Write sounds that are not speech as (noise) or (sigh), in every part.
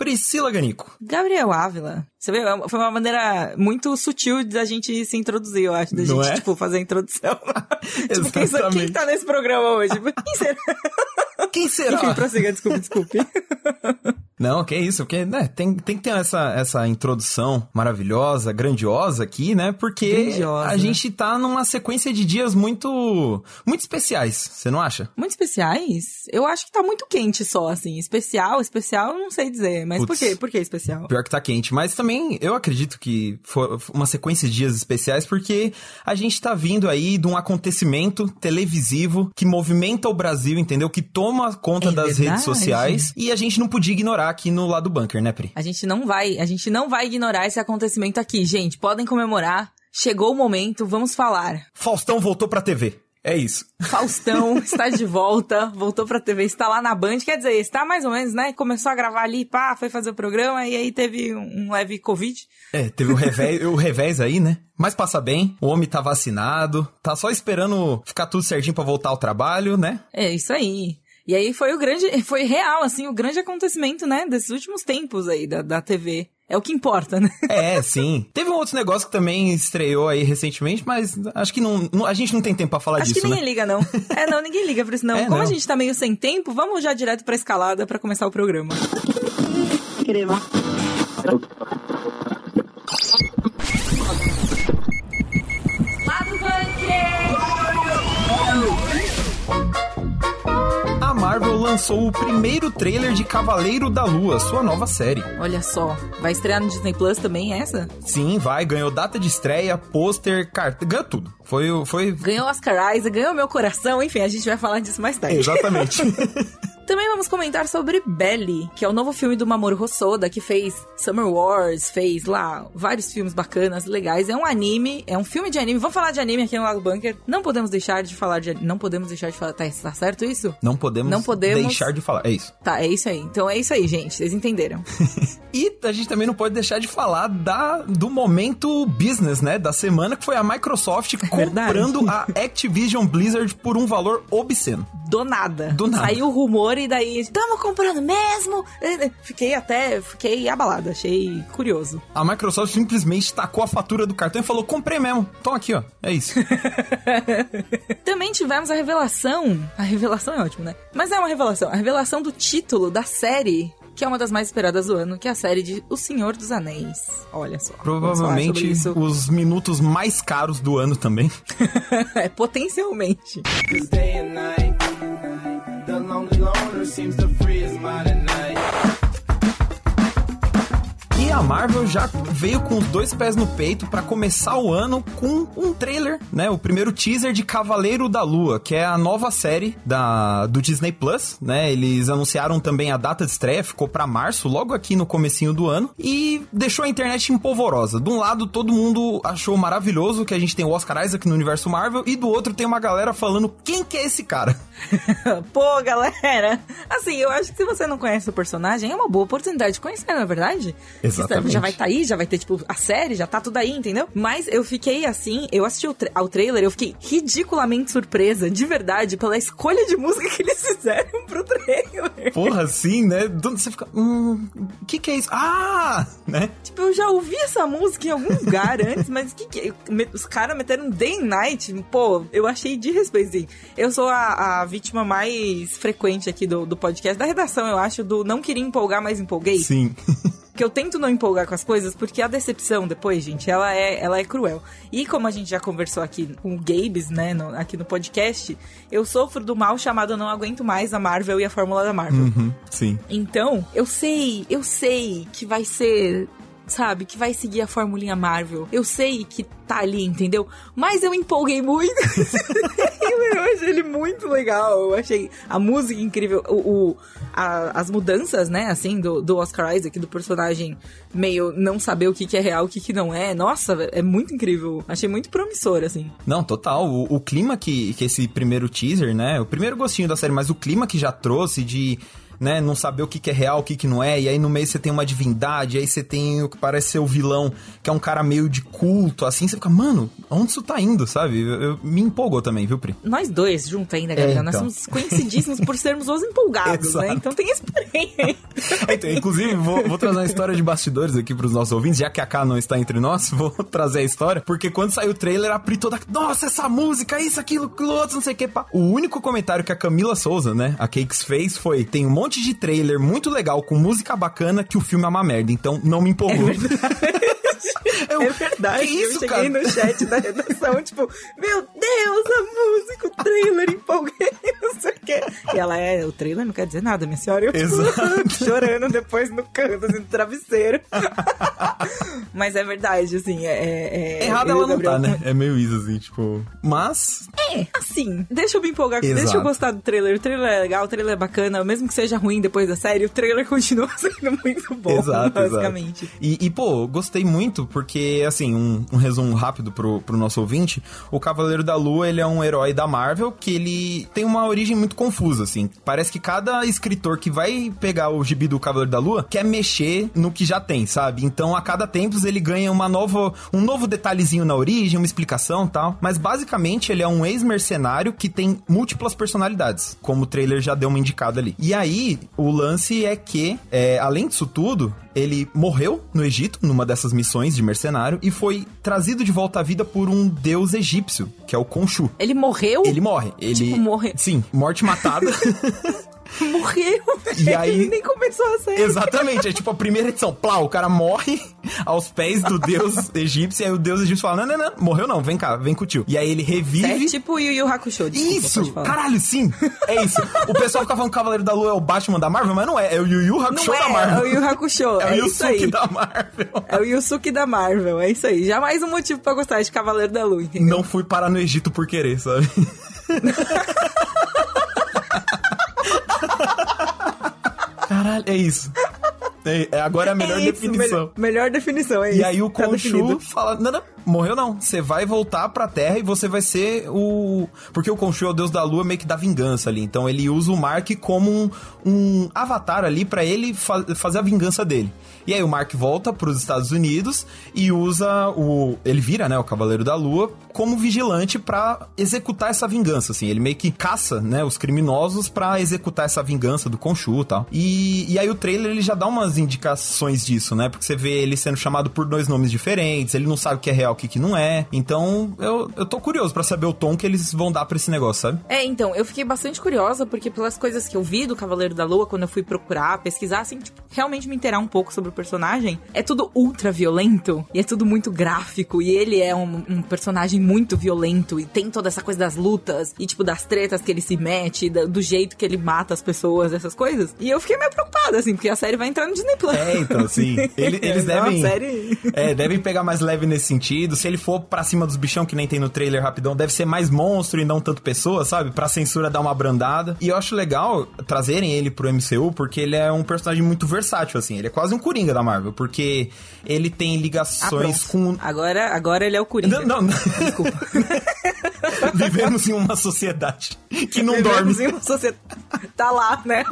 Priscila Ganico. Gabriel Ávila. Você vê, foi uma maneira muito sutil da gente se introduzir, eu acho. Da Não gente, é? tipo, fazer a introdução. (laughs) tipo, quem, quem tá nesse programa hoje? Quem será? Quem será? Enfim, prossiga, desculpe, desculpe. (laughs) Não, que isso, porque né, tem, tem que ter essa, essa introdução maravilhosa, grandiosa aqui, né? Porque Grandiosa. a gente tá numa sequência de dias muito muito especiais, você não acha? Muito especiais? Eu acho que tá muito quente só, assim. Especial, especial, não sei dizer. Mas por Putz. quê? Por que especial? Pior que tá quente, mas também eu acredito que foi uma sequência de dias especiais porque a gente tá vindo aí de um acontecimento televisivo que movimenta o Brasil, entendeu? Que toma conta É das verdade. redes sociais e a gente não podia ignorar aqui no lado bunker, né, Pri? A gente não vai, a gente não vai ignorar esse acontecimento aqui, gente. Podem comemorar. Chegou o momento, vamos falar. Faustão voltou pra TV. É isso. Faustão (laughs) está de volta, voltou pra TV, está lá na Band. Quer dizer, está mais ou menos, né? Começou a gravar ali, pá, foi fazer o programa e aí teve um leve Covid. É, teve o revés, o revés aí, né? Mas passa bem, o homem tá vacinado, tá só esperando ficar tudo certinho pra voltar ao trabalho, né? É isso aí. E aí foi o grande, (laughs) foi real, assim, o grande acontecimento, né? Desses últimos tempos aí da, da TV. É o que importa, né? (laughs) É, sim. Teve um outro negócio que também estreou aí recentemente, mas acho que não, não- a gente não tem tempo pra falar Acho disso, que ninguém né? liga, não. É, não, ninguém liga pra isso, não. (laughs) É, Como não. a gente tá meio sem tempo, vamos já direto pra escalada pra começar o programa. A Marvel lançou o primeiro trailer de Cavaleiro da Lua, sua nova série. Olha só, vai estrear no Disney Plus também essa? Sim, vai, ganhou data de estreia, pôster, carta, ganhou tudo. Foi, o- foi... Ganhou Oscar Isaac, ganhou meu coração, enfim, a gente vai falar disso mais tarde. Exatamente. (laughs) Também vamos comentar sobre Belly, que é o novo filme do Mamoru Hosoda, que fez Summer Wars, fez lá vários filmes bacanas, legais. É um anime, é um filme de anime. Vamos falar de anime aqui no Lago Bunker. Não podemos deixar de falar de não podemos deixar de falar, tá, tá certo isso? Não podemos, Não podemos- deixar de falar, é isso. Tá, é isso aí. Então é isso aí, gente. Vocês entenderam. (laughs) E a gente também não pode deixar de falar da, do momento business, né? Da semana que foi a Microsoft (laughs) verdade. comprando a Activision Blizzard por um valor obsceno. Do nada. Do nada. Saiu o rumor e daí, tamo comprando mesmo? Fiquei até, fiquei abalada, achei curioso. A Microsoft simplesmente tacou a fatura do cartão e falou: comprei mesmo. Toma aqui, ó. É isso. (laughs) Também tivemos a revelação. A revelação é ótimo, né? Mas é uma revelação. A revelação do título da série, que é uma das mais esperadas do ano, que é a série de O Senhor dos Anéis. Olha só. Provavelmente os minutos mais caros do ano também. (laughs) é, potencialmente. Cause day and night, the lonely loner seems to free his mind E a Marvel já veio com os dois pés no peito pra começar o ano com um trailer, né? O primeiro teaser de Cavaleiro da Lua, que é a nova série da, do Disney Plus, né? Eles anunciaram também a data de estreia, ficou pra março, logo aqui no comecinho do ano, e deixou a internet empolvorosa. De um lado, todo mundo achou maravilhoso que a gente tem o Oscar Isaac no universo Marvel, e do outro tem uma galera falando quem que é esse cara. (laughs) Pô, galera. Assim, eu acho que se você não conhece o personagem, é uma boa oportunidade de conhecer, não é verdade? Exatamente. Já vai estar aí, já vai ter, tipo, a série, já tá tudo aí, entendeu? Mas eu fiquei assim, eu assisti o tra- ao trailer, eu fiquei ridiculamente surpresa, de verdade, pela escolha de música que eles fizeram pro trailer. Porra, assim, né? Do- Você fica, hum, o que que é isso? Ah! Né? Tipo, eu já ouvi essa música em algum lugar (laughs) antes, mas que que os caras meteram Day and Night, pô, eu achei de respeito, sim. Eu sou a, a vítima mais frequente aqui do, do podcast, da redação, eu acho, do não queria empolgar, mas empolguei. Sim. Que eu tento não empolgar com as coisas, porque a decepção depois, gente, ela é, ela é cruel. E como a gente já conversou aqui com o Gabes, né, no- aqui no podcast, eu sofro do mal chamado Não Aguento Mais a Marvel e a Fórmula da Marvel. Uhum, sim. Então, eu sei, eu sei que vai ser, sabe, que vai seguir a formulinha Marvel. Eu sei que tá ali, entendeu? Mas eu empolguei muito. (laughs) eu achei ele muito legal. Eu achei a música incrível. O, o- a- as mudanças, né, assim, do, do Oscar Isaac, do personagem meio não saber o que, que é real, o que, que não é. Nossa, é muito incrível. Achei muito promissor, assim. Não, total. O, o clima que, que esse primeiro teaser, né? O primeiro gostinho da série, mas o clima que já trouxe de né? Não saber o que, que é real, o que, que não é. E aí no meio você tem uma divindade, aí você tem o que parece ser o vilão, que é um cara meio de culto, assim. Você fica, mano, onde isso tá indo, sabe? Eu, eu- me empolgou também, viu, Pri? Nós dois juntos ainda, Gabriel. Nós então. somos conhecidíssimos por sermos os empolgados, né? Então tem esse porém aí. Então, inclusive, vou, vou trazer uma história de bastidores aqui pros nossos ouvintes, já que a K não está entre nós, (laughs) vou trazer a história, porque quando saiu o trailer, a Pri toda, nossa, essa música, isso, aquilo, aquilo outro, não sei o que, pá. O único comentário que a Camila Souza, né, a Cakes fez foi, tem um monte de trailer muito legal, com música bacana, que o filme é uma merda, então não me empolgou. (laughs) Eu, É verdade. Que isso, eu cheguei cara? no chat da redação, tipo, meu Deus, a música, o trailer, empolguei, (laughs) não sei o quê. E ela é, o trailer não quer dizer nada, minha senhora. Eu, tipo, Exato. (laughs) chorando depois no canto, assim, no travesseiro. Mas é verdade, assim, é... é- é- Errada ela o não Gabriel tá, né? É meio isso, assim, tipo... Mas, É, assim, deixa eu me empolgar, Exato. deixa eu gostar do trailer. O trailer é legal, o trailer é bacana, mesmo que seja ruim depois da série, o trailer continua (laughs) sendo muito bom, Exato, basicamente. exato. E, e, pô, gostei muito porque, assim, um, um resumo rápido pro, pro nosso ouvinte, o Cavaleiro da Lua, ele é um herói da Marvel que ele tem uma origem muito confusa, assim. Parece que cada escritor que vai pegar o gibi do Cavaleiro da Lua quer mexer no que já tem, sabe? Então, a cada tempos ele ganha uma nova, um novo detalhezinho na origem, uma explicação e tal. Mas, basicamente, ele é um ex-mercenário que tem múltiplas personalidades, como o trailer já deu uma indicada ali. E aí, o lance é que, é, além disso tudo, ele morreu no Egito, numa dessas missões de mercenário, e foi trazido de volta à vida por um deus egípcio, que é o Khonshu. Ele morreu? Ele morre. Ele... Tipo, morre- Sim, morte matada. (laughs) (laughs) morreu, E aí- nem começou a série. Exatamente, é tipo a primeira edição. Plá, o cara morre aos pés do deus (laughs) egípcio, e aí o deus egípcio fala: Não, não, não, morreu não, vem cá, vem com o tio. E aí ele É revive. tipo o Yu Yu Hakusho, desculpa, Isso! Caralho, sim! É isso. O pessoal fica falando que o Cavaleiro da Lua é o Batman da Marvel, mas não é. É o Yu Yu Hakusho Não da é, é Marvel. o Yu Hakusho, É (laughs) é, o isso aí. Da Marvel. É o Yusuke da Marvel, é isso aí. Já mais um motivo pra gostar de Cavaleiro da Lua, entendeu? Não fui parar no Egito por querer, sabe? Caralho, é isso. É, é- agora é a melhor É isso, definição. Melhor, melhor definição, é E isso. aí o tá Khonshu fala, não, não, morreu não. Você vai voltar pra Terra e você vai ser o... Porque o Khonshu é o deus da lua meio que da vingança ali. Então ele usa o Mark como um, um avatar ali pra ele fa- fazer a vingança dele. E aí o Mark volta pros Estados Unidos e usa o... Ele vira, né, o Cavaleiro da Lua como vigilante pra executar essa vingança, assim. Ele meio que caça, né, os criminosos pra executar essa vingança do Khonshu e tal. E, e aí o trailer, ele já dá umas indicações disso, né? Porque você vê ele sendo chamado por dois nomes diferentes, ele não sabe o que é real, o que, que não é. Então, eu, eu tô curioso pra saber o tom que eles vão dar pra esse negócio, sabe? É, então, eu fiquei bastante curiosa, porque pelas coisas que eu vi do Cavaleiro da Lua, quando eu fui procurar, pesquisar, assim, tipo, realmente me inteirar um pouco sobre o personagem, é tudo ultra violento, e é tudo muito gráfico, e ele é um, um personagem muito violento, e tem toda essa coisa das lutas, e tipo, das tretas que ele se mete, da- do jeito que ele mata as pessoas, essas coisas. E eu fiquei meio preocupada, assim, porque a série vai entrar no Disney Plus. É, então, sim. (laughs) Ele- eles É uma devem. série- É, devem pegar mais leve nesse sentido. Se ele for pra cima dos bichão que nem tem no trailer rapidão, deve ser mais monstro e não tanto pessoa, sabe? Pra censura dar uma brandada. E eu acho legal trazerem ele pro MCU, porque ele é um personagem muito versátil, assim. Ele é quase um Coringa da Marvel, porque ele tem Ah, ligações pronto. com. Agora, agora ele é o Coringa. Não, não. (laughs) Vivemos em uma sociedade que não dorme. Vivemos em uma sociedade. Tá lá, né?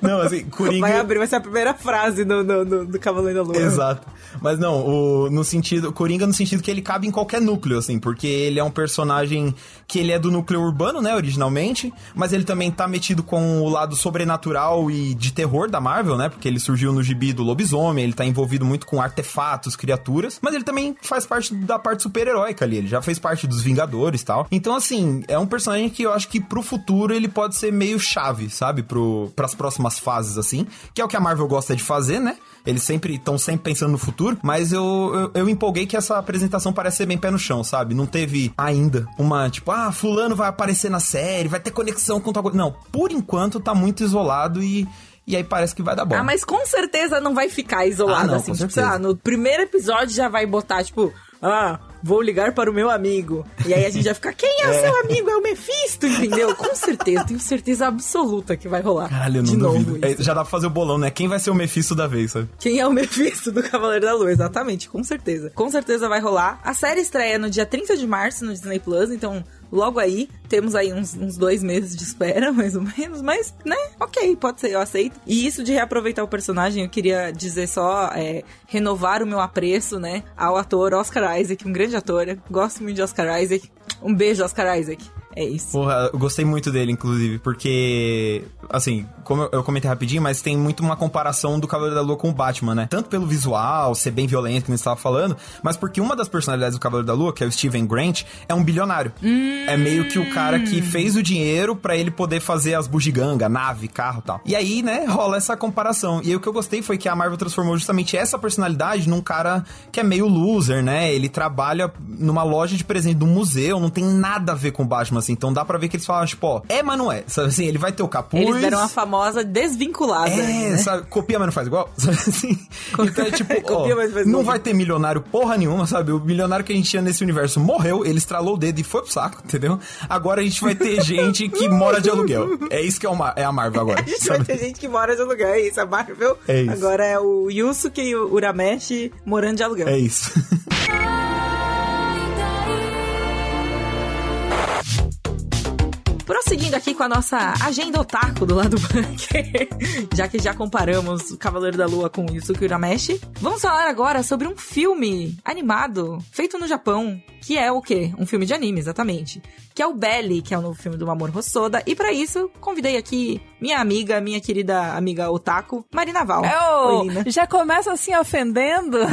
Não, assim, Coringa. Vai abrir, vai ser a primeira frase do, do, do, do Cavaleiro da Lua. Exato. Mas não, o, no sentido. Coringa no sentido que ele cabe em qualquer núcleo, assim, porque ele é um personagem que ele é do núcleo urbano, né, originalmente, mas ele também tá metido com o lado sobrenatural e de terror da Marvel, né? Porque ele surgiu no gibi do lobisomem, ele tá envolvido muito com artefatos, criaturas, mas ele também faz parte da parte super-heróica ali, ele já fez parte dos Vingadores e tal. Então, assim, é um personagem que eu acho que pro futuro ele pode ser meio chave, sabe? Pro, pras próximas fases, assim, que é o que a Marvel gosta de fazer, né? Eles sempre estão sempre pensando no futuro, mas eu, eu, eu empolguei que essa apresentação parece ser bem pé no chão, sabe? Não teve ainda uma, tipo, ah, fulano vai aparecer na série, vai ter conexão com tal coisa. Não, por enquanto tá muito isolado e, e aí parece que vai dar bom. Ah, mas com certeza não vai ficar isolado Ah, não, assim. com Tipo, sei certeza. lá, no primeiro episódio já vai botar, tipo, ah, vou ligar para o meu amigo. E aí a gente vai ficar, quem é, o (laughs) seu amigo? É o Mephisto, entendeu? Com certeza, tenho certeza absoluta que vai rolar. Caralho, eu não De duvido. novo É, já dá pra fazer o bolão, né? Quem vai ser o Mephisto da vez, sabe? Quem é o Mephisto do Cavaleiro da Lua? Exatamente, com certeza. Com certeza vai rolar. A série estreia no dia 30 de março no Disney Plus, então logo aí. Temos aí uns, uns dois meses de espera, (laughs) mais ou menos, mas, né, ok, pode ser, eu aceito. E isso de reaproveitar o personagem, eu queria dizer só, é, renovar o meu apreço, né, ao ator Oscar Isaac, um grande ator. Gosto muito de Oscar Isaac. Um beijo, Oscar Isaac. É isso. Porra, eu gostei muito dele, inclusive, porque, assim, como eu- comentei rapidinho, mas tem muito uma comparação do Cavaleiro da Lua com o Batman, né? Tanto pelo visual, ser bem violento, como você estava falando, mas porque uma das personalidades do Cavaleiro da Lua, que é o Steven Grant, é um bilionário. É meio que o cara que fez o dinheiro pra ele poder fazer as bugiganga, nave, carro e tal. E aí, né, rola essa comparação. E aí o que eu gostei foi que a Marvel transformou justamente essa personalidade num cara que é meio loser, né? Ele trabalha numa loja de presente de um museu, não tem nada a ver com o Batman, assim. Então dá pra ver que eles falam, tipo, ó, é, mas não é. Sabe assim, ele vai ter o capuz. Eles deram a famosa desvinculada. É, né? sabe? Copia, mas não faz igual. (laughs) Sabe assim? Então é tipo, (laughs) Copia, ó, mas faz não igual. vai ter milionário porra nenhuma, sabe? O milionário que a gente tinha nesse universo morreu, ele estralou o dedo e foi pro saco, entendeu? Agora a gente vai ter (laughs) gente que mora de aluguel. É isso que é, o Mar- é a Marvel agora. A gente sabe? vai ter gente que mora de aluguel, é isso, a Marvel. É isso. Agora é o Yusuke e o Urameshi morando de aluguel. É isso. Prosseguindo aqui com a nossa agenda otaku do lado bunker, (laughs) já que já comparamos o Cavaleiro da Lua com o Yusuke Urameshi, vamos falar agora sobre um filme animado feito no Japão, que é o quê? Um filme de anime, exatamente. Que é o Belly, que é o novo filme do Mamoru Hosoda. E pra isso, convidei aqui minha amiga, minha querida amiga otaku, Marina Val. Eu Oi, já começa assim ofendendo. (laughs)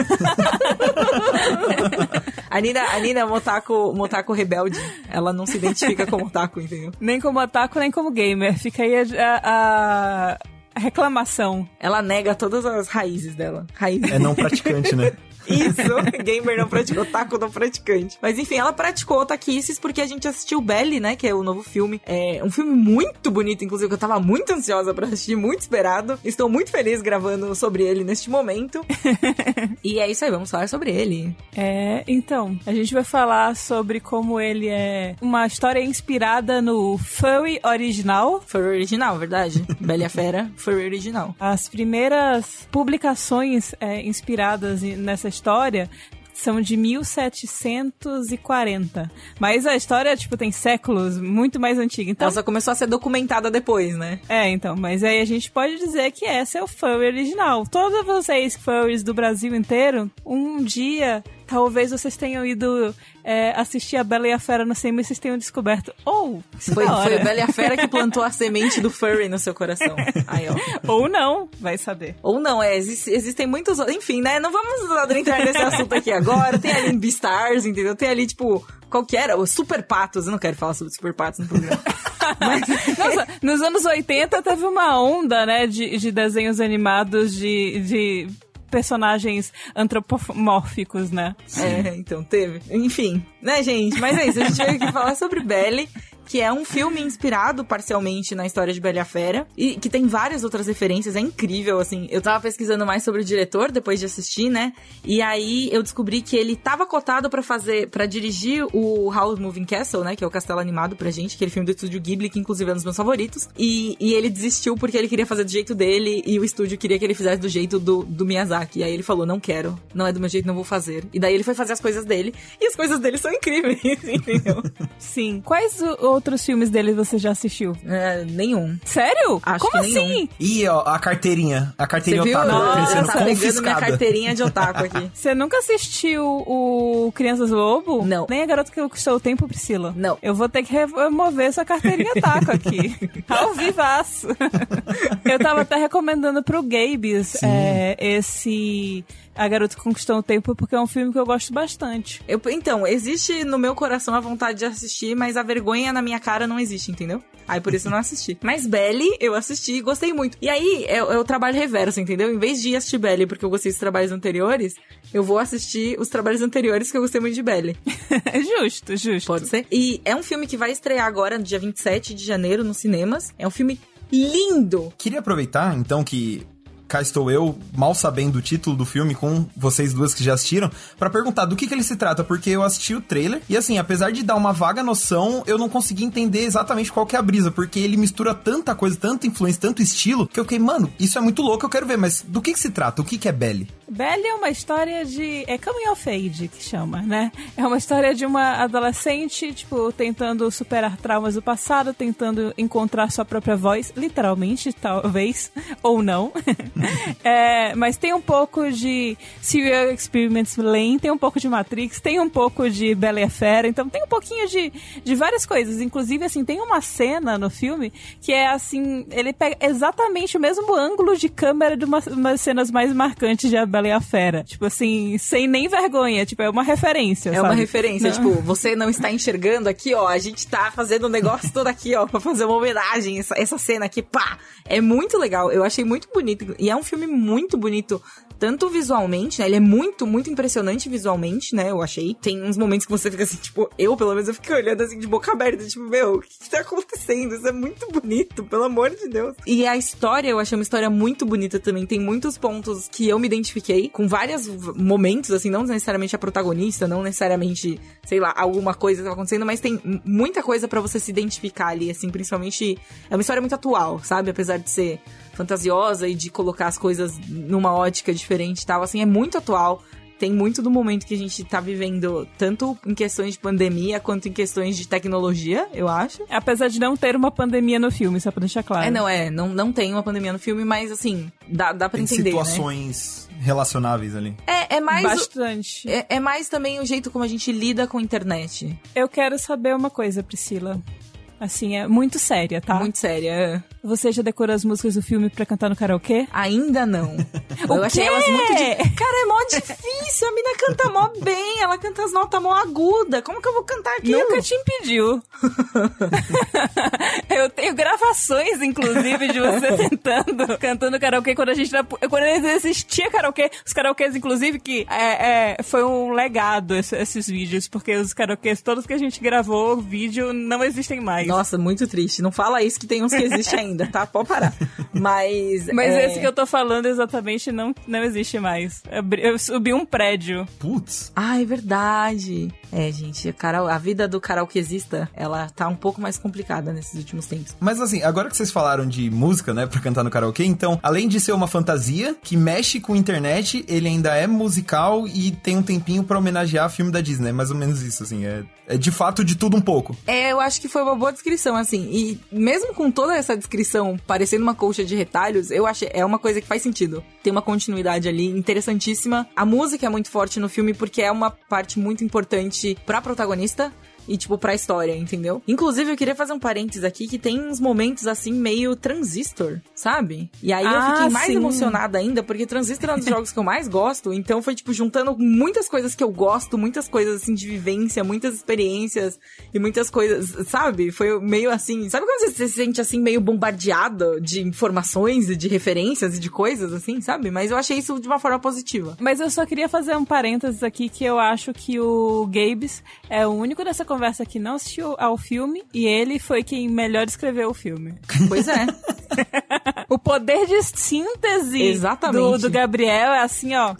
A Nina, a Nina é uma otaku, uma otaku rebelde. Ela não se identifica como otaku, entendeu? nem como otaku, nem como gamer. Fica aí a, a- a reclamação. Ela nega todas as raízes dela. Raízes. É não praticante, né? (laughs) Isso, (laughs) gamer não praticou, otaku não praticante. Mas enfim, ela praticou otaquices porque a gente assistiu Belly, né, que é o novo filme. É um filme muito bonito, inclusive, que eu tava muito ansiosa pra assistir, muito esperado. Estou muito feliz gravando sobre ele neste momento. (laughs) e é isso aí, vamos falar sobre ele. É, então, a gente vai falar sobre como ele é uma história inspirada no Furry original. Foi original, verdade? (laughs) Bela a Fera foi original. As primeiras publicações é, inspiradas nessa história são de 1740. Mas a história, tipo, tem séculos, muito mais antiga. Então, Ela só começou a ser documentada depois, né? É, então, mas aí a gente pode dizer que esse é o furry original. Todos vocês furries do Brasil inteiro, um dia, talvez vocês tenham ido é, assistir a Bela e a Fera no cinema e vocês tenham descoberto, ou, oh, Foi, foi o Bela e a Fera que plantou a (laughs) semente do furry no seu coração. Aí, ó. ou não, vai saber. Ou não, é, existe- existem muitos. Enfim, né? Não vamos adentrar nesse assunto aqui agora. Tem ali Beastars, entendeu? Tem ali, tipo, qual que era? Os Super Patos. Eu não quero falar sobre Super Patos no programa. (laughs) Mas, Nossa, nos anos 80 teve uma onda, né, de, de desenhos animados de, de personagens antropomórficos, né? é, então teve. Enfim, né, gente? Mas é isso. A gente veio aqui falar sobre Belly. Que é um filme inspirado parcialmente na história de Bela Fera. E que tem várias outras referências. É incrível, assim. Eu tava pesquisando mais sobre o diretor depois de assistir, né? E aí eu descobri que ele tava cotado pra fazer, para dirigir o House Moving Castle, né? Que é o castelo animado pra gente, aquele filme do estúdio Ghibli, que inclusive é um dos meus favoritos. E, e ele desistiu porque ele queria fazer do jeito dele e o estúdio queria que ele fizesse do jeito do, do Miyazaki. E aí ele falou: não quero, não é do meu jeito, não vou fazer. E daí ele foi fazer as coisas dele. E as coisas dele são incríveis, (laughs) entendeu? Sim. Quais o- outros filmes dele você já assistiu? É, nenhum. Sério? Acho Como que nenhum. assim? E ó, a carteirinha. A Você carteirinha viu? otaku Nossa, sendo tá pegando minha carteirinha de otaku aqui. (laughs) Você nunca assistiu o Crianças Lobo? Não. Nem a Garota que custou o tempo, Priscila? Não. Eu vou ter que remover sua carteirinha taco aqui. Ao (laughs) vivaço. (laughs) Eu tava até recomendando pro Gabes é, esse A Garota que Conquistou o Tempo, porque é um filme que eu gosto bastante. Eu- então, existe no meu coração a vontade de assistir, mas a vergonha na minha cara não existe, entendeu? Aí por isso eu não assisti. (laughs) Mas Belly, eu assisti e gostei muito. E aí é, é o trabalho reverso, entendeu? Em vez de ir assistir Belly porque eu gostei dos trabalhos anteriores, eu vou assistir os trabalhos anteriores que eu gostei muito de Belly. (laughs) justo, justo. Pode ser? E é um filme que vai estrear agora, no dia 27 de janeiro, nos cinemas. É um filme lindo. Queria aproveitar, então, que cá estou eu, mal sabendo o título do filme, com vocês duas que já assistiram, pra perguntar do que, que ele se trata, porque eu assisti o trailer, e assim, apesar de dar uma vaga noção, eu não consegui entender exatamente qual que é a brisa, porque ele mistura tanta coisa, tanta influência, tanto estilo, que eu fiquei, mano, isso é muito louco, eu quero ver, mas do que, que se trata? O que, que é Belly? Belly é uma história de. É coming of age que chama, né? É uma história de uma adolescente, tipo, tentando superar traumas do passado, tentando encontrar sua própria voz, literalmente, talvez, (laughs) ou não. (laughs) (laughs) é, mas tem um pouco de Serial Experiments Lane, tem um pouco de Matrix, tem um pouco de Bela e a Fera, então tem um pouquinho de, de várias coisas. Inclusive, assim, tem uma cena no filme que é assim, ele pega exatamente o mesmo ângulo de câmera de uma, umas cenas mais marcantes de A Bela e a Fera. Tipo assim, sem nem vergonha, tipo, é uma referência, É sabe? uma referência, Não. tipo, você não está enxergando aqui, ó, a gente tá fazendo um negócio todo aqui, ó, pra fazer uma homenagem, essa, essa cena aqui, pá! É muito legal, eu achei muito bonito, e é um filme muito bonito, tanto visualmente, né, ele é muito, muito impressionante visualmente, né, eu achei. Tem uns momentos que você fica assim, tipo, eu, pelo menos, eu fiquei olhando assim, de boca aberta, tipo, meu, o que que tá acontecendo? Isso é muito bonito, pelo amor de Deus. E a história, eu achei uma história muito bonita também, tem muitos pontos que eu me identifiquei, com vários momentos, assim, não necessariamente a protagonista, não necessariamente, sei lá, alguma coisa que tá acontecendo, mas tem muita coisa pra você se identificar ali, assim, principalmente, é uma história muito atual, sabe? Apesar de ser fantasiosa e de colocar as coisas numa ótica diferente e tal, assim, é muito atual. Tem muito do momento que a gente tá vivendo, tanto em questões de pandemia quanto em questões de tecnologia, eu acho. Apesar de não ter uma pandemia no filme, só pra deixar claro. É, não, é, não, não tem uma pandemia no filme, mas assim, dá, dá pra Tem entender, né? situações relacionáveis ali. É, é mais. o- Bastante. É, é mais também o jeito como a gente lida com a internet. Eu quero saber uma coisa, Priscila. Assim, é muito séria, tá? Muito séria. Você já decorou as músicas do filme pra cantar no karaokê? Ainda não. (laughs) O eu achei elas muito. Di... Cara, é mó (laughs) difícil. A mina canta mó bem. Ela canta as notas mó aguda. Como que eu vou cantar aquilo? Nunca te impediu. (laughs) eu tenho gravações, inclusive, de você tentando, cantando karaokê quando a gente era, quando existia karaokê. Os karaokês, inclusive, que é, é, foi um legado esse- esses vídeos, porque os karaokês todos que a gente gravou, vídeo, não existem mais. Nossa, muito triste. Não fala isso que tem uns que existem ainda, tá? Pode parar. Mas. Mas é... esse que eu tô falando exatamente não, não existe mais. Eu, subi um prédio. Putz. Ah, é verdade. É, gente, a, cara... a vida do karaokesista, ela tá um pouco mais complicada nesses últimos tempos. Mas assim, agora que vocês falaram de música, né, pra cantar no karaokê, então, além de ser uma fantasia que mexe com a internet, ele ainda é musical e tem um tempinho pra homenagear filme da Disney. É mais ou menos isso, assim. É, é de fato de tudo um pouco. É, eu acho que foi uma boa descrição, assim. E mesmo com toda essa descrição parecendo uma colcha de retalhos, eu achei é uma coisa que faz sentido. Tem uma continuidade ali interessantíssima. A música é muito forte no filme porque é uma parte muito importante pra protagonista. E, tipo, pra história, entendeu? Inclusive, eu queria fazer um parênteses aqui que tem uns momentos, assim, meio transistor, sabe? E aí eu Ah, fiquei mais sim. emocionada ainda, porque transistor é um dos jogos que eu mais gosto. Então foi, tipo, juntando muitas coisas que eu gosto, muitas coisas, assim, de vivência, muitas experiências e muitas coisas, sabe? Foi meio assim. Sabe quando você se sente, assim, meio bombardeado de informações e de referências e de coisas, assim, sabe? Mas eu achei isso de uma forma positiva. Mas eu só queria fazer um parênteses aqui que eu acho que o Gabes é o único dessa conversa que não assistiu ao filme e ele foi quem melhor escreveu o filme. Pois é. (laughs) O poder de síntese Exatamente. Do, do Gabriel é assim, ó,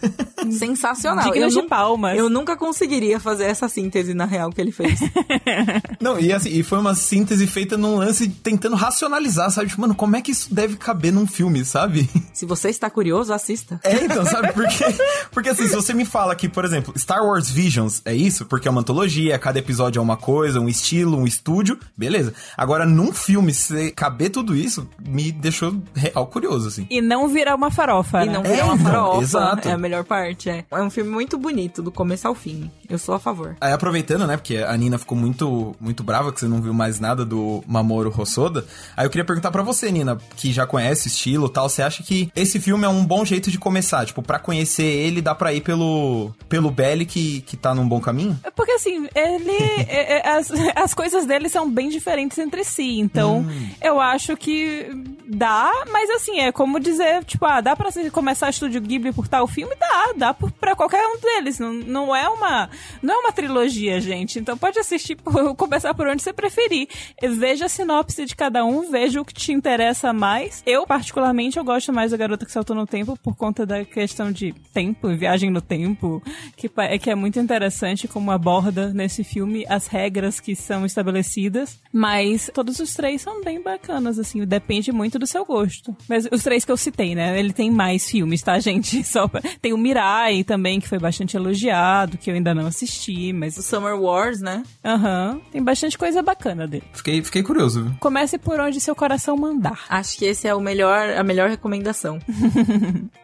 Sensacional. digno eu de palmas. Eu nunca conseguiria fazer essa síntese na real que ele fez. (laughs) Não, e assim, e foi uma síntese feita num lance tentando racionalizar, sabe? Tipo, mano, como é que isso deve caber num filme, sabe? Se você está curioso, assista. É, então, sabe? Porque, porque assim, se você me fala que, por exemplo, Star Wars Visions é isso, porque é uma antologia, cada episódio é uma coisa, um estilo, um estúdio, beleza. Agora, num filme, se caber tudo isso, me deixou real curioso, assim. e não virar uma farofa, E né? não É, virar uma então, farofa. exato. É a melhor parte, é. É um filme muito bonito, do começo ao fim. Eu sou a favor. Aí aproveitando, né, porque a Nina ficou muito muito brava que você não viu mais nada do Mamoru Hosoda. Aí eu queria perguntar pra você, Nina, que já conhece o estilo e tal, você acha que esse filme é um bom jeito de começar? Tipo, pra conhecer ele, dá pra ir pelo pelo Belly que, que tá num bom caminho? É Porque assim, ele. É- é- as, (laughs) as coisas dele são bem diferentes entre si. Então, eu acho que dá, mas assim, é como dizer, tipo, ah, dá pra começar Estúdio Ghibli por tal filme? Dá, dá por- pra qualquer um deles. Não, não é uma não é uma trilogia, gente. Então pode assistir, por- (laughs) começar por onde você preferir. Veja a sinopse de cada um, veja o que te interessa mais. Eu, particularmente, eu gosto mais da Garota que Saltou no Tempo por conta da questão de tempo, viagem no tempo, que, é que é muito interessante como aborda nesse filme as regras que são estabelecidas. Mas todos os três são bem bacanas, assim, depende muito do seu gosto. Mas os três que eu citei, né? Ele tem mais filmes, tá, (laughs) gente? Só pra... Tem o Mirai também, que foi bastante elogiado, que eu ainda não assisti, mas. O Summer Wars, né? Aham. Tem bastante coisa bacana dele. Fiquei, fiquei curioso, viu? Comece por onde seu coração mandar. Acho que esse é o melhor, a melhor recomendação. (laughs)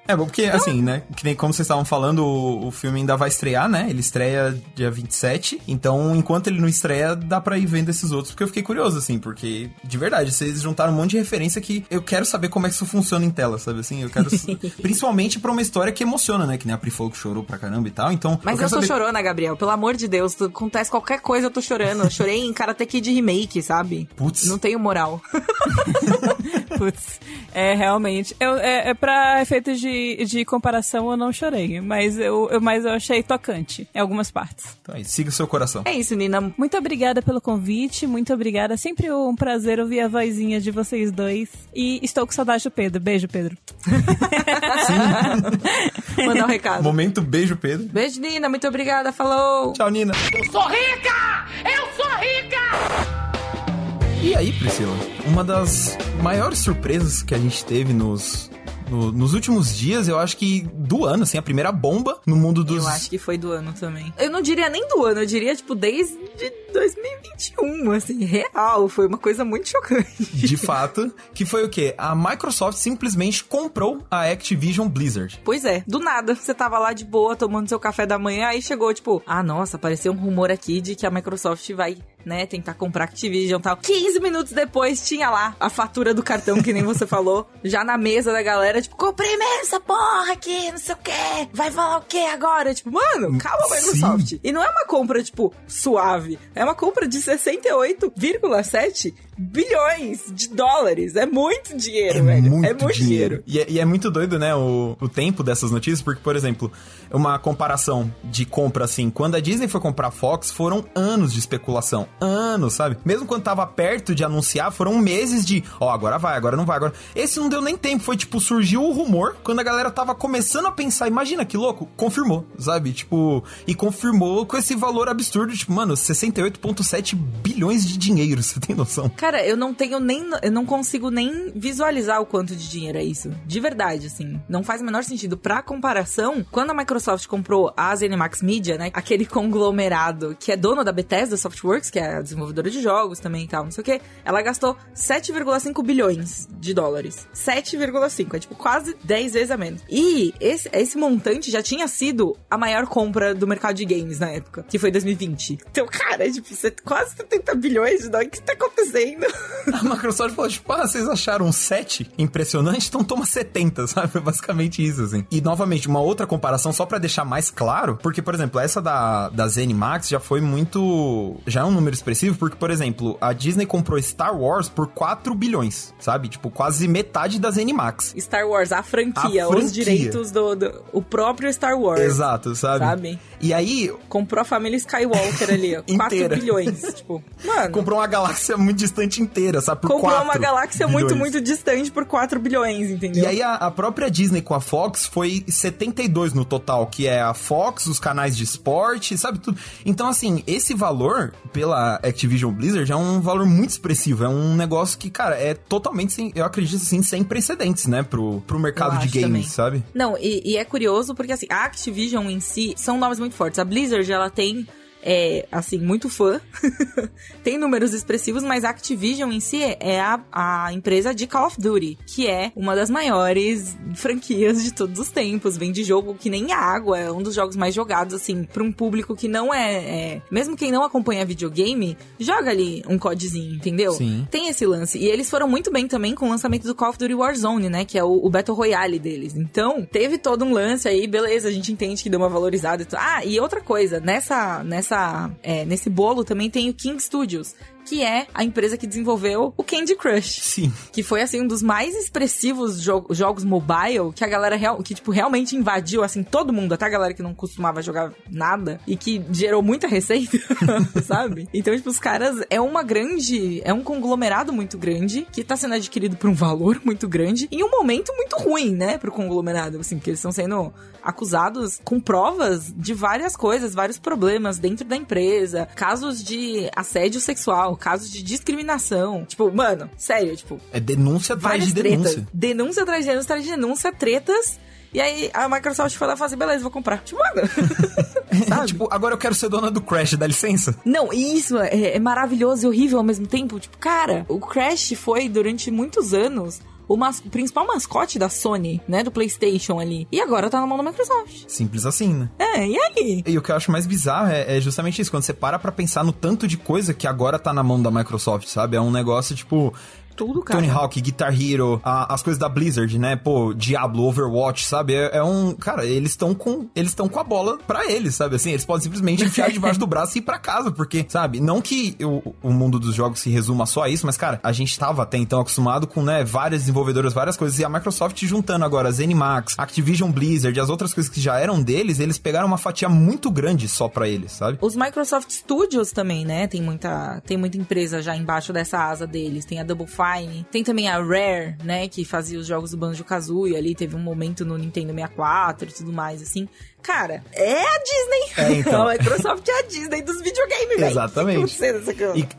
É, bom, porque, assim, né? Que nem como vocês estavam falando, o, o filme ainda vai estrear, né? Ele estreia dia 27. Então, enquanto ele não estreia, dá pra ir vendo esses outros. Porque eu fiquei curioso, assim, porque, de verdade, vocês juntaram um monte de referência que eu quero saber como é que isso funciona em tela, sabe assim? Eu quero. (laughs) principalmente pra uma história que emociona, né? Que nem a Pri falou que chorou pra caramba e tal. Então. Mas eu, eu, tô saber... chorona, Gabriel. Pelo amor de Deus, tu- acontece qualquer coisa, eu tô chorando. Eu chorei em Karate Kid Remake, sabe? Putz. Não tenho moral. (laughs) Putz, é realmente. Eu, é, é pra efeitos de, de comparação, eu não chorei, mas eu, eu, mas eu achei tocante em algumas partes. Então é isso, siga o seu coração. É isso, Nina. Muito obrigada pelo convite, muito obrigada. Sempre um prazer ouvir a vozinha de vocês dois. E estou com saudade do Pedro. Beijo, Pedro. (laughs) Mandar um recado. Momento beijo, Pedro. Beijo, Nina. Muito obrigada. Falou. Tchau, Nina. Sou rica! Eu sou rica! E aí, Priscila? Uma das maiores surpresas que a gente teve nos, no- nos últimos dias, eu acho que do ano, assim, a primeira bomba no mundo dos. Eu acho que foi do ano também. Eu não diria nem do ano, eu diria, tipo, desde 2021, assim, real. Foi uma coisa muito chocante. De fato, que foi o quê? A Microsoft simplesmente comprou a Activision Blizzard. Pois é, do nada, você tava lá de boa, tomando seu café da manhã, aí chegou, tipo, ah, nossa, apareceu um rumor aqui de que a Microsoft vai, né, tentar comprar Activision e tal. 15 minutos depois, tinha lá a fatura do cartão, que nem você (laughs) falou, já na mesa da galera, tipo, comprei mesmo essa porra aqui, não sei o quê, vai falar o quê agora? Tipo, mano, calma, Microsoft. E não é uma compra, tipo, suave, é uma compra de 68,7 bilhões de dólares. É muito dinheiro, velho. é muito dinheiro. E, é, e é muito doido, né, o, o tempo dessas notícias, porque, por exemplo, uma comparação de compra, assim, quando a Disney foi comprar a Fox, foram anos de especulação. Anos, sabe? Mesmo quando tava perto de anunciar, foram meses de, ó, agora vai, agora não vai, agora... Esse não deu nem tempo, foi tipo, surgiu o rumor, quando a galera tava começando a pensar, imagina que louco, confirmou, sabe? Tipo, e confirmou com esse valor absurdo, tipo, mano, 68,7 bilhões de dinheiro, (laughs) você tem noção? Cara, eu não tenho nem. Eu não consigo nem visualizar o quanto de dinheiro é isso. De verdade, assim. Não faz o menor sentido. Pra comparação, quando a Microsoft comprou a ZeniMax Media, né? Aquele (laughs) conglomerado que é dono da Bethesda Softworks, que é a desenvolvedora de jogos também e tal, não sei o quê, ela gastou 7,5 bilhões de dólares. 7,5. É tipo quase 10 vezes a menos. E esse, esse montante já tinha sido a maior compra do mercado de games na época, que foi 2020. Então, cara, é tipo, quase 70 bilhões de dólares. O que tá acontecendo? (laughs) A Microsoft falou, tipo, ah, vocês acharam 7 impressionante? Então toma 70, (laughs) sabe? Foi basicamente isso, assim. E, novamente, uma outra comparação, só pra deixar mais claro, porque, por exemplo, essa da, da ZeniMax já foi muito... Já é um número expressivo, porque, por exemplo, a Disney comprou Star Wars por 4 bilhões, sabe? Tipo, quase metade da ZeniMax. Star Wars, a franquia, A os franquia. direitos do, do- O próprio Star Wars. Exato, sabe? Sabe? E aí, Comprou a família Skywalker ali, ó. (laughs) 4 Inteira. bilhões. tipo, mano. comprou uma galáxia muito distante inteira, sabe? Por comprou 4 uma galáxia muito, bilhões. muito distante por 4 bilhões, entendeu? E aí a, a própria Disney com a Fox foi 72 no total, que é a Fox, os canais de esporte, sabe tudo. Então assim, esse valor pela Activision Blizzard é um valor muito expressivo, é um negócio que, cara, é totalmente, sem, eu acredito assim, sem precedentes, né, pro, pro mercado de games, também. sabe? Não, e, e é curioso porque, assim, a Activision em si são nomes muito fortes. A Blizzard, ela tem, é, assim, muito fã. (laughs) tem números expressivos, mas a Activision em si é a, a empresa de Call of Duty, que é uma das maiores franquias de todos os tempos. Vende jogo que nem água, é um dos jogos mais jogados, assim, pra um público que não é, é- Mesmo quem não acompanha videogame, joga ali um codezinho, entendeu? Sim. Tem esse lance. E eles foram muito bem também com o lançamento do Call of Duty Warzone, né? Que é o, o Battle Royale deles. Então, teve todo um lance aí, beleza, a gente entende que deu uma valorizada e tudo. Ah, e outra coisa, nessa, nessa, é, nesse bolo também tem o King Studios. Que é a empresa que desenvolveu o Candy Crush. Sim. Que foi, assim, um dos mais expressivos jo- jogos mobile que a galera, real, que, tipo, realmente invadiu, assim, todo mundo, até a galera que não costumava jogar nada e que gerou muita receita, (laughs) sabe? Então, tipo, os caras, é uma grande, é um conglomerado muito grande que tá sendo adquirido por um valor (laughs) muito grande em um momento muito ruim, né, pro conglomerado, assim, porque eles estão sendo acusados com provas de várias coisas, vários problemas dentro da empresa, casos de assédio sexual, casos de discriminação. Tipo, mano, sério, tipo, É denúncia atrás de tretas. denúncia. Denúncia atrás de denúncia atrás de denúncia, tretas. E aí a Microsoft foi lá e falou assim, beleza, vou comprar. Tipo, mano. (laughs) tipo, agora eu quero ser dona do Crash, dá licença? Não, e isso é, é maravilhoso e horrível ao mesmo tempo. Tipo, cara, o Crash foi durante muitos anos o mas- principal mascote da Sony, né? Do PlayStation ali. E agora tá na mão da Microsoft. Simples assim, né? É, e aí? E o que eu acho mais bizarro é, é justamente isso, quando você para pra pensar no tanto de coisa que agora tá na mão da Microsoft, sabe? É um negócio tipo. Tudo, cara. Tony Hawk, Guitar Hero, a- as coisas da Blizzard, né? Pô, Diablo, Overwatch, sabe? É, é um. Cara, eles estão com. Eles estão com a bola pra eles, sabe? Assim, eles podem simplesmente enfiar debaixo do (laughs) braço e ir pra casa, porque, sabe? Não que o, o mundo dos jogos se resuma só a isso, mas, cara, a gente tava até então acostumado com, né, várias desenvolvedoras, várias coisas, e a Microsoft juntando agora a ZeniMax, Activision Blizzard, as outras coisas que já eram deles, eles pegaram uma fatia muito grande só pra eles, sabe? Os Microsoft Studios também, né? Tem muita, tem muita empresa já embaixo dessa asa deles. Tem a Double Fine, tem também a Rare, né? Que fazia os jogos do Banjo-Kazooie ali. Teve um momento no Nintendo 64 e tudo mais, assim. Cara, é a Disney. É, (laughs) então. a Microsoft é a Disney dos videogames, velho. Exatamente.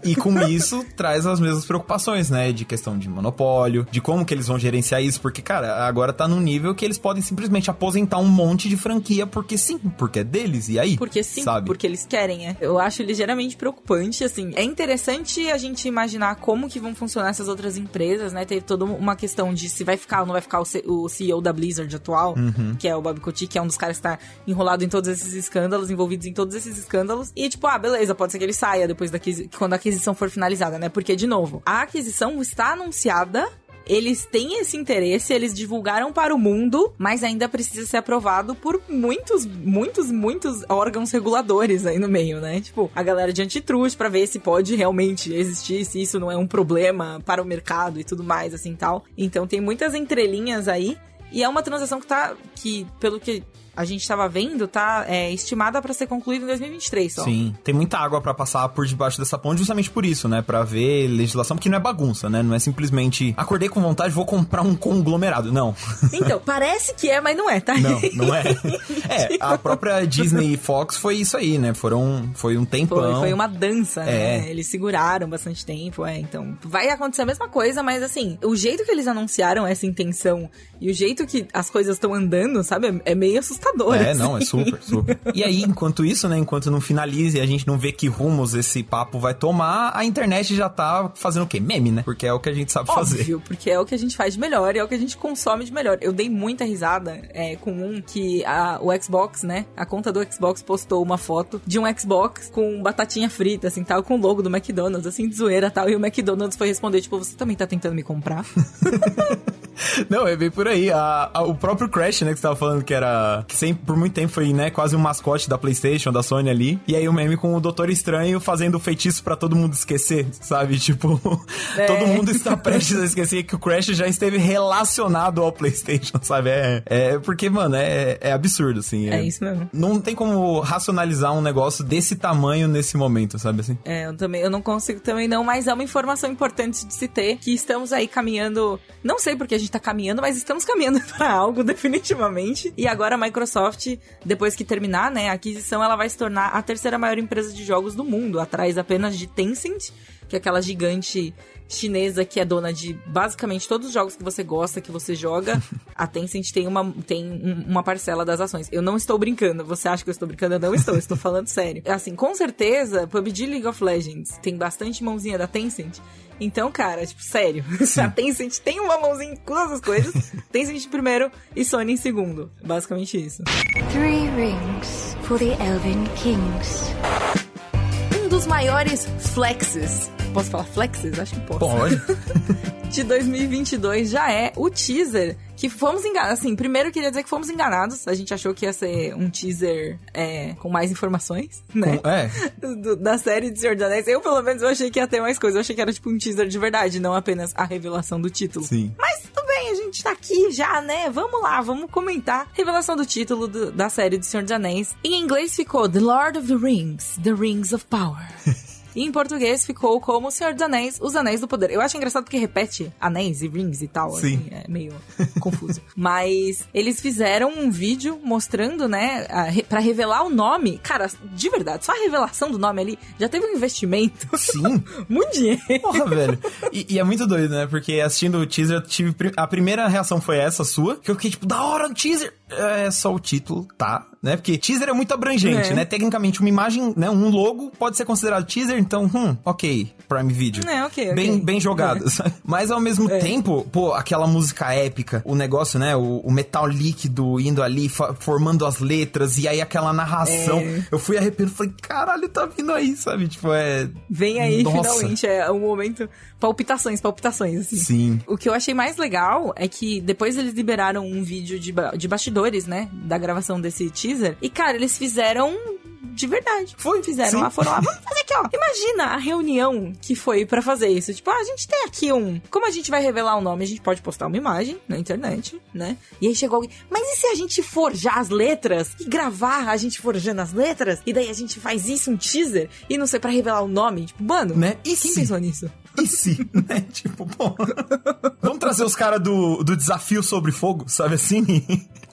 E, e com isso traz as mesmas preocupações, né? De questão de monopólio, de como que eles vão gerenciar isso, porque, cara, agora tá num nível que eles podem simplesmente aposentar um monte de franquia porque sim, porque é deles, e aí? Porque sim, sabe? porque eles querem, é. Eu acho ligeiramente preocupante, assim. É interessante a gente imaginar como que vão funcionar essas outras empresas, né? Teve toda uma questão de se vai ficar ou não vai ficar o CEO da Blizzard atual, Uhum. que é o Bob Kotick, que é um dos caras que tá enrolado em todos esses escândalos, envolvidos em todos esses escândalos. E tipo, ah, beleza, pode ser que ele saia depois da quando a aquisição for finalizada, né? Porque, de novo, a aquisição está anunciada eles têm esse interesse, eles divulgaram para o mundo, mas ainda precisa ser aprovado por muitos, muitos, muitos órgãos reguladores aí no meio, né? Tipo, a galera de antitruste pra ver se pode realmente existir, se isso não é um problema para o mercado e tudo mais, assim, tal. Então tem muitas entrelinhas aí. E é uma transação que tá, que pelo que a gente tava vendo, tá é, estimada para ser concluída em 2023 só. Sim, tem muita água pra passar por debaixo dessa ponte justamente por isso, né? Pra ver legislação, porque não é bagunça, né? Não é simplesmente acordei com vontade, vou comprar um conglomerado. Não. (laughs) Então, parece que é, mas não é, tá? Não, não é. (laughs) É, a própria Disney e Fox foi isso aí, né? Foram, foi um tempão. Foi, foi uma dança, É. né? Eles seguraram bastante tempo, é. Então, vai acontecer a mesma coisa, mas assim, o jeito que eles anunciaram essa intenção e o jeito que as coisas estão andando, sabe? É, é meio assustador. É, assim. não, é super, super. (laughs) E aí, enquanto isso, né, enquanto não finalize e a gente não vê que rumos esse papo vai tomar, a internet já tá fazendo o quê? Meme, né? Porque é o que a gente sabe fazer. Óbvio, porque é o que a gente faz de melhor e é o que a gente consome de melhor. Eu dei muita risada é, com um que a, o Xbox, né? A conta do Xbox postou uma foto de um Xbox com batatinha frita, assim, tal, com o logo do McDonald's, assim, de zoeira tal. E o McDonald's foi responder, tipo, você também tá tentando me comprar? (laughs) Não, é bem por aí. A- a- o próprio Crash, né, que você tava falando que era. Que sempre, por muito tempo foi, né, quase um mascote da PlayStation, da Sony ali. E aí o meme com o Doutor Estranho fazendo feitiço pra todo mundo esquecer, sabe? (laughs) Tipo, É. todo mundo está prestes a esquecer que o Crash já esteve relacionado ao PlayStation, (laughs) sabe? É, é porque, mano, é, é absurdo, assim. É isso mesmo. Não tem como racionalizar um negócio desse tamanho nesse momento, sabe assim? É, eu também, eu não consigo também não, mas é uma informação importante de se ter, que estamos aí caminhando, não sei porque a gente tá caminhando, mas estamos caminhando (laughs) para algo definitivamente. E agora a Microsoft, depois que terminar, né, a aquisição, ela vai se tornar a terceira maior empresa de jogos do mundo, atrás apenas de Tencent, que é aquela gigante chinesa que é dona de basicamente todos os jogos que você gosta, que você joga. (laughs) A Tencent tem uma, tem um- uma parcela das ações. Eu não estou brincando. Você acha que eu estou brincando? Eu não estou. Eu estou falando sério. Assim, com certeza, PUBG League of Legends tem bastante mãozinha da Tencent. Então, cara, tipo, sério. (laughs) A Tencent tem uma mãozinha em todas as coisas. (laughs) Tencent em primeiro e Sony em segundo. Basicamente isso. Three rings for the Elven Kings. Um dos maiores flexes. Posso falar flexes? Acho que posso. Pode. (laughs) de 2022 já é o teaser que fomos enganados. Assim, primeiro eu queria dizer que fomos enganados. A gente achou que ia ser um teaser é, com mais informações, né? Com- é, (laughs) do- da série de Senhor dos Anéis. Eu, pelo menos, eu achei que ia ter mais coisa. Eu achei que era tipo um teaser de verdade, não apenas a revelação do título. sim. Mas tudo bem, a gente tá aqui já, né? Vamos lá, vamos comentar. Revelação do título do- da série de Senhor dos Anéis. Em inglês ficou The Lord of the Rings, The Rings of Power. (laughs) E em português ficou como Senhor dos Anéis, Os Anéis do Poder. Eu acho engraçado porque repete anéis e rings e tal, Sim. assim, é meio (laughs) confuso. Mas eles fizeram um vídeo mostrando, né, a, re- pra revelar o nome. Cara, de verdade, só a revelação do nome ali já teve um investimento. Sim. (laughs) Muito dinheiro. Porra, velho. E, e é muito doido, né? Porque assistindo o teaser, tive. A primeira reação foi essa sua, que eu fiquei tipo, da hora no teaser. É só o título, tá? Né? Porque teaser é muito abrangente, É. né? Tecnicamente, uma imagem, né? Um logo pode ser considerado teaser, então, hum, ok, Prime Video. É, ok. Bem, bem jogado, (laughs) sabe? Mas ao mesmo É. tempo, pô, aquela música épica, o negócio, né? O, o metal líquido indo ali, formando as letras, e aí aquela narração. É. Eu fui arrepiando, falei, caralho, tá vindo aí, sabe? Tipo, é. Vem aí, Nossa. finalmente. É um momento. Palpitações, palpitações, assim. Sim. O que eu achei mais legal é que depois eles liberaram um vídeo de, ba- de bastidores, né? Da gravação desse teaser. E, cara, eles fizeram de verdade. Foi, Fizeram sim. lá, foram lá, vamos fazer aqui, ó. Imagina a reunião que foi pra fazer isso. Tipo, ah, a gente tem aqui um. Como a gente vai revelar o nome, a gente pode postar uma imagem na internet, né? E aí chegou alguém. Mas e se a gente forjar as letras e gravar a gente forjando as letras? E daí a gente faz isso, um teaser, e não sei, pra revelar o nome? Tipo, mano, Né? E quem se? pensou nisso? E se, (laughs) né? Tipo, pô. Vamos trazer os caras do, do desafio sobre fogo, sabe assim?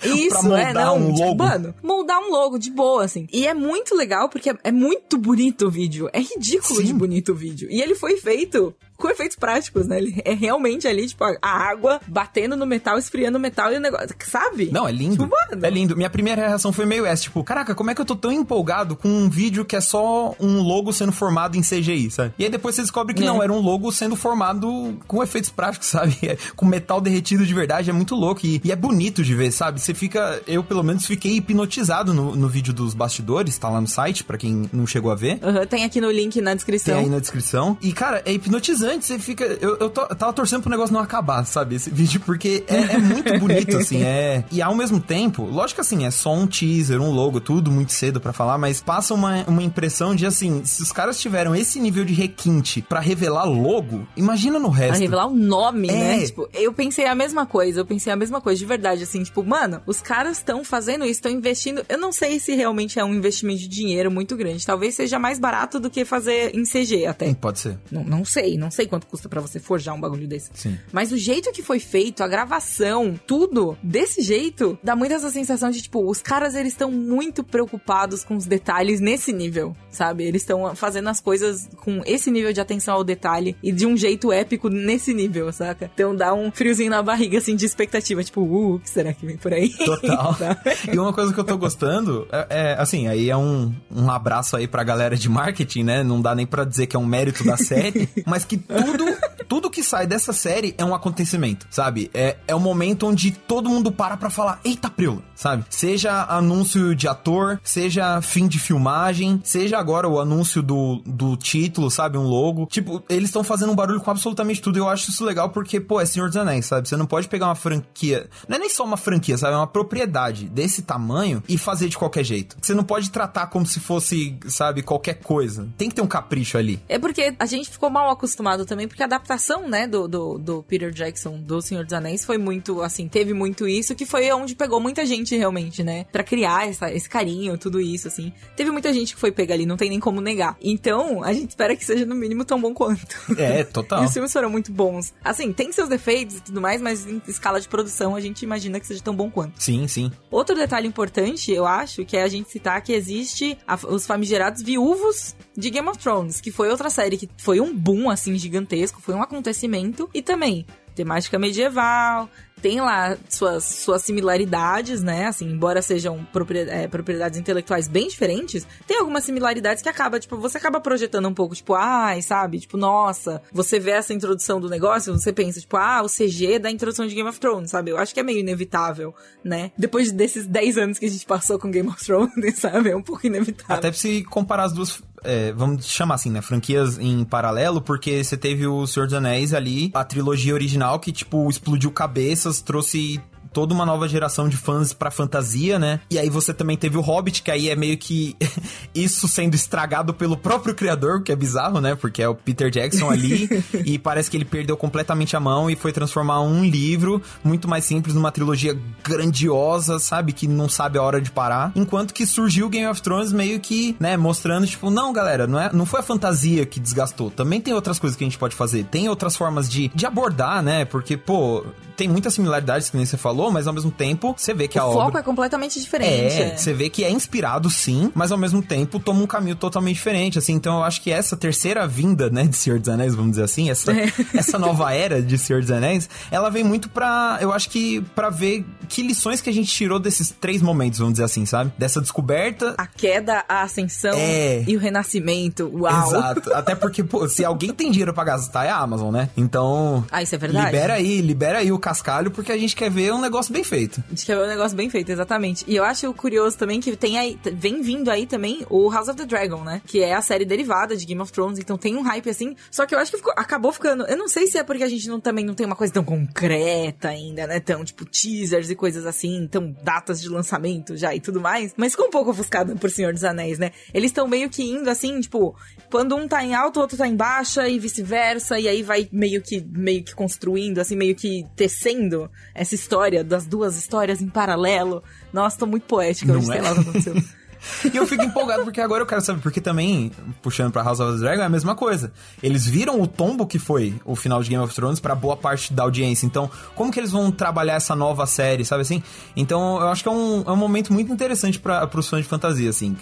Isso, moldar é, não. um tipo, logo. mano, moldar um logo de boa, assim. E é muito legal porque é, é muito bonito o vídeo. É ridículo Sim. de bonito o vídeo. E ele foi feito (laughs) com efeitos práticos, né? Ele é realmente ali, tipo, a, água batendo no metal, esfriando o metal e o negócio. Sabe? Não, é lindo. Tipo, mano. É lindo. Minha primeira reação foi meio essa, tipo, caraca, como é que eu tô tão empolgado com um vídeo que é só um logo sendo formado em CGI, sabe? E aí depois você descobre que É. não, era um logo sendo formado com efeitos práticos, (laughs) sabe? É, com metal derretido de verdade, é muito louco. E, e é bonito de ver, sabe? Você fica. Eu, pelo menos, fiquei hipnotizado no, no vídeo dos bastidores, tá lá no site, pra quem não chegou a ver. Aham, tem aqui no link na Tem descrição. aí na descrição. E, cara, é hipnotizante. Você fica. Eu, eu, tô- eu tava torcendo pro negócio não acabar, sabe? Esse vídeo, porque é, é muito bonito, (laughs) assim. É. E ao mesmo tempo, lógico que assim, é só um teaser, um logo, tudo muito cedo pra falar, mas passa uma, uma impressão de assim, se os caras tiveram esse nível de requinte pra revelar logo, imagina no Pra resto. revelar o nome, É. né? Tipo, eu pensei a mesma coisa, eu pensei a mesma coisa, de verdade, assim, tipo, mano, os caras estão fazendo isso, estão investindo. Eu não sei se realmente é um investimento de dinheiro muito grande. Talvez seja mais barato do que fazer em CG até. Pode ser. Não, não sei, não sei quanto custa pra você forjar um bagulho desse. Sim. Mas o jeito que foi feito, a gravação, tudo, desse jeito, dá muito essa sensação de, tipo, os caras, eles estão muito preocupados com os detalhes nesse nível, sabe? Eles estão fazendo as coisas com esse nível de atenção ao detalhe e de um jeito épico nesse nível, saca? Então dá um friozinho na barriga, assim, de expectativa, tipo, uh, o que será que vem por aí? Total. (laughs) E uma coisa que eu tô gostando é, é, assim, aí é um, um abraço aí pra galera de marketing, né? Não dá nem pra dizer que é um mérito da série, (laughs) mas que tudo, tudo que sai dessa série é um acontecimento, sabe? É, é o momento onde todo mundo para pra falar, eita preula, sabe? Seja anúncio de ator, seja fim de filmagem, seja agora o anúncio do, do título, sabe? Um logo. Tipo, eles estão fazendo um barulho com absolutamente tudo. Eu acho isso legal porque, pô, é Senhor dos Anéis, sabe? Você não pode pegar uma franquia. Não é nem só uma franquia, sabe? É uma propriedade desse tamanho e fazer de qualquer jeito. Você não pode tratar como se fosse, sabe, qualquer coisa. Tem que ter um capricho ali. É porque a gente ficou mal acostumado também, porque a adaptação, né, do, do, do Peter Jackson do Senhor dos Anéis foi muito, assim, teve muito isso, que foi onde pegou muita gente realmente, né? Pra criar essa, esse carinho, tudo isso, assim. Teve muita gente que foi pegar ali, não tem nem como negar. Então, a gente espera que seja no mínimo tão bom quanto. É, total. E (laughs) os filmes foram muito bons. Assim, tem seus defeitos e tudo mais, mas em escala de produção a gente imagina que seja tão bom quanto. Sim, sim. Outro detalhe importante, eu acho, que é a gente citar que existe a- os famigerados viúvos de Game of Thrones, que foi outra série que foi um boom, assim, gigantesco, foi um acontecimento. E também, temática medieval, tem lá suas, suas similaridades, né? Assim, embora sejam é, propriedades intelectuais bem diferentes, tem algumas similaridades que acaba, tipo, você acaba projetando um pouco, tipo, ai, sabe? Tipo, nossa, você vê essa introdução do negócio, você pensa, tipo, ah, o CG da introdução de Game of Thrones, sabe? Eu acho que é meio inevitável, né? Depois desses 10 anos que a gente passou com Game of Thrones, (laughs) sabe? É um pouco inevitável. Até se comparar as duas, é, vamos chamar assim, né? Franquias em paralelo, porque você teve o Senhor dos Anéis ali, a trilogia original que, tipo, explodiu cabeças, trouxe toda uma nova geração de fãs pra fantasia, né? E aí você também teve o Hobbit, que aí é meio que (laughs) isso sendo estragado pelo próprio criador, o que é bizarro, né? Porque é o Peter Jackson ali (laughs) e parece que ele perdeu completamente a mão e foi transformar um livro muito mais simples numa trilogia grandiosa, sabe? Que não sabe a hora de parar. Enquanto que surgiu Game of Thrones meio que, né, mostrando, tipo, não, galera, não, é, não foi a fantasia que desgastou. Também tem outras coisas que a gente pode fazer. Tem outras formas de, de abordar, né? Porque, pô, tem muitas similaridades que nem você falou, mas ao mesmo tempo você vê que o a foco obra. é completamente diferente. É, você vê que é inspirado sim, mas ao mesmo tempo toma um caminho totalmente diferente, assim. Então eu acho que essa terceira vinda, né, de Senhor dos Anéis, vamos dizer assim, essa, (laughs) É. essa nova era de Senhor dos Anéis, ela vem muito pra, eu acho que pra ver que lições que a gente tirou desses três momentos, vamos dizer assim, sabe? Dessa descoberta. A queda, a ascensão É. e o renascimento. Uau! Exato. Até porque, pô, se alguém tem dinheiro pra gastar é a Amazon, né? Então. Ah, isso é verdade. Libera aí, libera aí o cascalho, porque a gente quer ver um negócio bem feito. A gente quer ver um negócio bem feito, exatamente. E eu acho curioso também que tem aí, vem vindo aí também o House of the Dragon, né? Que é a série derivada de Game of Thrones, então tem um hype assim. Só que eu acho que ficou- acabou ficando. Eu não sei se é porque a gente não, também não tem uma coisa tão concreta ainda, né? Tão, tipo, teasers e coisas assim, tão datas de lançamento já e tudo mais. Mas ficou um pouco ofuscada por Senhor dos Anéis, né? Eles estão meio que indo assim, tipo, quando um tá em alto, o outro tá em baixa e vice-versa, e aí vai meio que, meio que construindo, assim, meio que tecendo essa história das duas histórias em paralelo. Nossa, tô muito poética Não hoje, é? sei lá o que aconteceu. (laughs) E eu fico empolgado porque agora eu quero saber, porque também, puxando pra House of the Dragon, é a mesma coisa. Eles viram o tombo que foi o final de Game of Thrones pra boa parte da audiência. Então, como que eles vão trabalhar essa nova série, sabe assim? Então, eu acho que é um, é um momento muito interessante para pros fãs de fantasia, assim.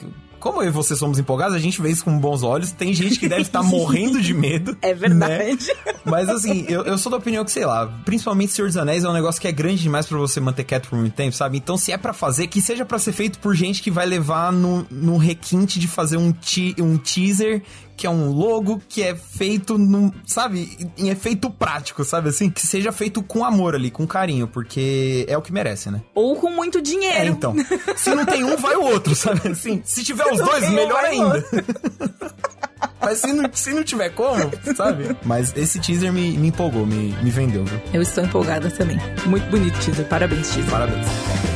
Como eu e você somos empolgados, a gente vê isso com bons olhos. Tem gente que deve estar morrendo de medo. (laughs) É verdade. né? Mas assim, eu, eu sou da opinião que, sei lá, principalmente Senhor dos Anéis é um negócio que é grande demais pra você manter quieto por muito tempo, sabe? Então, se é pra fazer, que seja pra ser feito por gente que vai levar no, no requinte de fazer um, te, um teaser, que é um logo, que é feito num, sabe, em efeito prático, sabe assim? Que seja feito com amor ali, com carinho, porque é o que merece, né? Ou com muito É, dinheiro. então. Se não tem um, vai o outro, sabe assim? Se tiver os dois, melhor ainda. (laughs) Mas se não, se não tiver como, sabe? Mas esse teaser me, me empolgou, me, me vendeu, viu? Eu estou empolgada também. Muito bonito, teaser. Parabéns, teaser. Parabéns.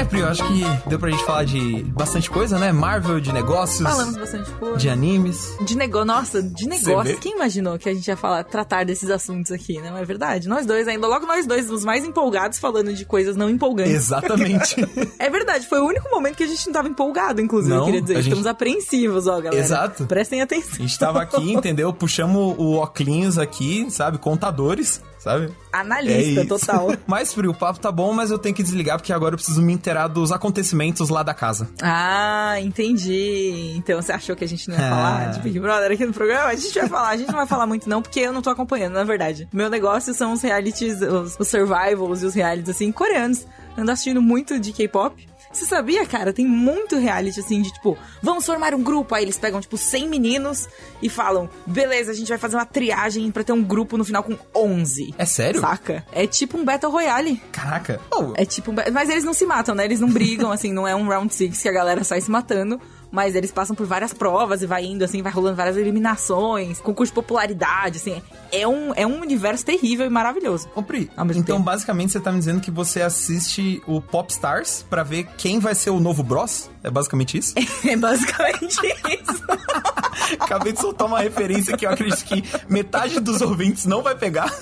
É, Pri, eu acho que deu pra gente falar de bastante coisa, né? Marvel, de negócios, Falamos bastante coisa. de animes. De negócio, nossa, de negócio. Quem imaginou que a gente ia falar, tratar desses assuntos aqui, não é verdade? Nós dois ainda, logo nós dois, os mais empolgados falando de coisas não empolgantes. Exatamente. (laughs) É verdade, foi o único momento que a gente não tava empolgado, inclusive, Não, eu queria dizer. a gente- Estamos apreensivos, ó, galera. Exato. Prestem A atenção. gente tava aqui, entendeu? Puxamos o óculos aqui, sabe? Contadores, sabe? Analista, É total. (laughs) Mas, Pri, o papo tá bom, mas eu tenho que desligar porque agora eu preciso me inteirar dos acontecimentos lá da casa. Ah, entendi. Então você achou que a gente não ia Ah. falar de Big Brother aqui no programa? A gente vai falar, a gente não vai falar muito não, porque eu não tô acompanhando, na verdade. Meu negócio são os realities, os, os survivals e os realities, assim, coreanos. Ando assistindo muito de K-pop. Você sabia, cara? Tem muito reality, assim, de tipo, vamos formar um grupo. Aí eles pegam, tipo, 100 meninos e falam, beleza, a gente vai fazer uma triagem pra ter um grupo no final com 11. É sério? Saca? É tipo um Battle Royale. Caraca. Oh, É tipo um. Mas eles não se matam, né? Eles não brigam, (laughs) assim, não é um round six que a galera sai se matando. Mas eles passam por várias provas e vai indo, assim, vai rolando várias eliminações, concurso de popularidade, assim. É um, é um universo terrível e maravilhoso. Ô, Pri, então tempo. basicamente você tá me dizendo que você assiste o Popstars pra ver quem vai ser o novo Bros? É basicamente isso? (laughs) É basicamente isso. (laughs) Acabei de soltar uma referência que eu acredito que metade dos ouvintes não vai pegar.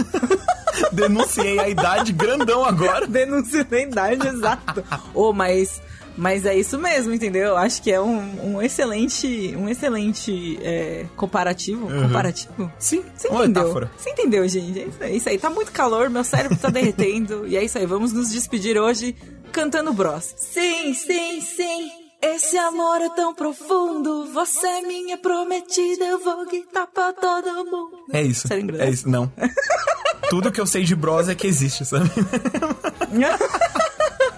(laughs) Denunciei a idade grandão agora. Denúncia da idade, exato. Ô, mas. Mas é isso mesmo, entendeu? Eu acho que é um, um excelente. Um excelente é, comparativo. Comparativo? Sim, Você uma entendeu? metáfora. Você entendeu, gente? É isso aí. Isso aí. Tá muito calor, meu cérebro tá derretendo. (laughs) e é isso aí. Vamos nos despedir hoje cantando Bros. Sim, sim, sim. Esse amor é tão profundo. Você é minha prometida. Eu vou gritar pra todo mundo. É isso. É isso, não. (laughs) Tudo que eu sei de Bros é que existe, sabe? (laughs)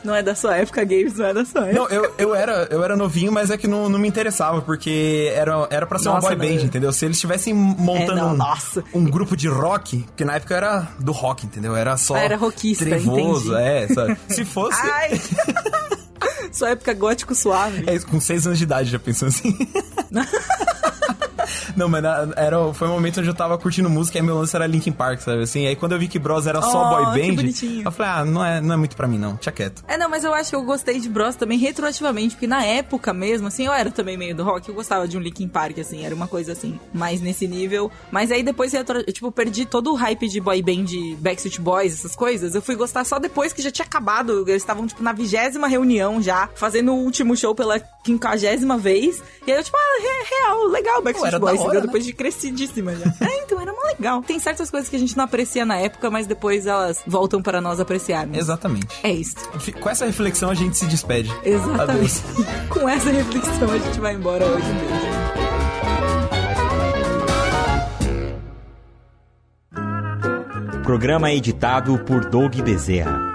Não é da sua época, Games, não é da sua época. Não, eu, eu, era, eu era novinho, mas é que não, não me interessava, porque era, era pra ser Nossa, uma boy band, entendeu? Se eles estivessem montando É, não, um, nossa. um grupo de rock, porque na época era do rock, entendeu? Era só Ah, era rockista, trevoso, entendi. é, sabe? Se fosse... Ai! (laughs) sua época gótico suave. É com seis anos de idade, já pensou assim? (laughs) Não, mas era, foi um momento onde eu tava curtindo música e meu lance era Linkin Park, sabe? Assim, aí quando eu vi que Bros era só Oh, boy band, eu falei, ah, não é, não é muito pra mim não, tinha quieto. É, não, mas eu acho que eu gostei de Bros também retroativamente, porque na época mesmo, assim, eu era também meio do rock, eu gostava de um Linkin Park, assim, era uma coisa assim, mais nesse nível. Mas aí depois, retro- eu, tipo, perdi todo o hype de boy band, de Backstreet Boys, essas coisas. Eu fui gostar só depois que já tinha acabado. Eles estavam, tipo, na vigésima reunião já, fazendo o último show pela quinquagésima vez. E aí eu, tipo, ah, re- real, legal Backstreet Boys, entendeu? né? Depois de crescidíssima já. (laughs) é, então era mó legal. Tem certas coisas que a gente não aprecia na época, mas depois elas voltam para nós apreciarmos. Exatamente. É isso. Com essa reflexão a gente se despede. Exatamente. Adeus. (laughs) Com essa reflexão a gente vai embora hoje mesmo. Programa editado por Doug Bezerra.